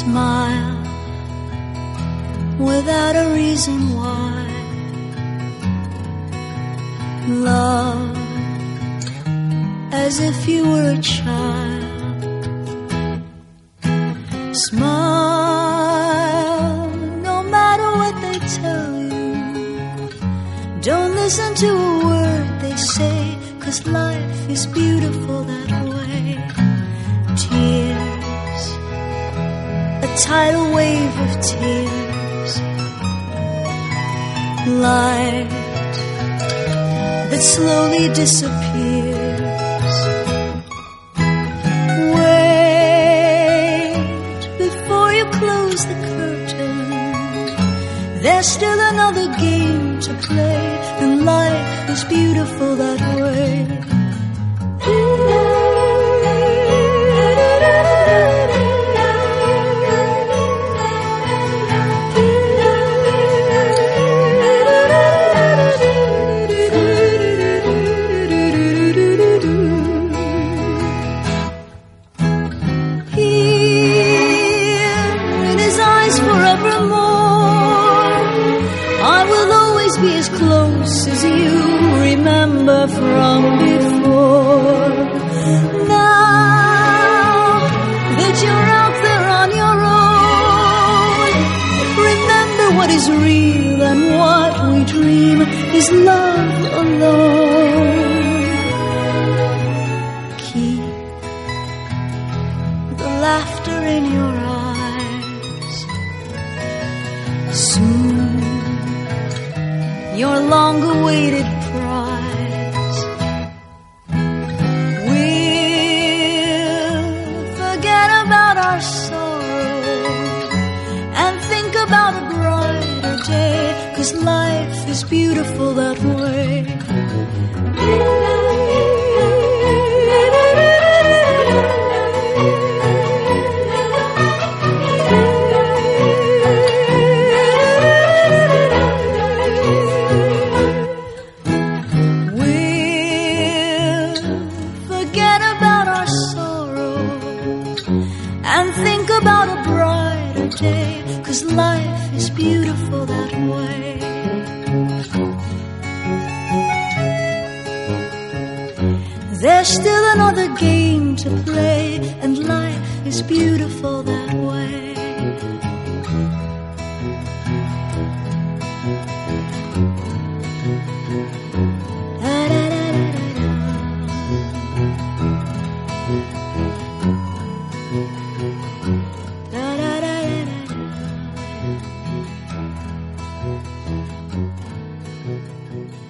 Smile without a reason why. Love as if you were a child. Smile no matter what they tell you. Don't listen to a word they say, cause life is beautiful tidal wave of tears. Light that slowly disappears. Wait before you close the curtain. There's still another game to play, and life is beautiful that way. From before. Now that you're out there on your own, remember what is real and what we dream is love alone. Keep the laughter in your eyes. Soon, your long awaited prize our sorrow and think about a brighter day. Cause life is beautiful that way. Cause life is beautiful that way. There's still another game to play, and life is beautiful that way.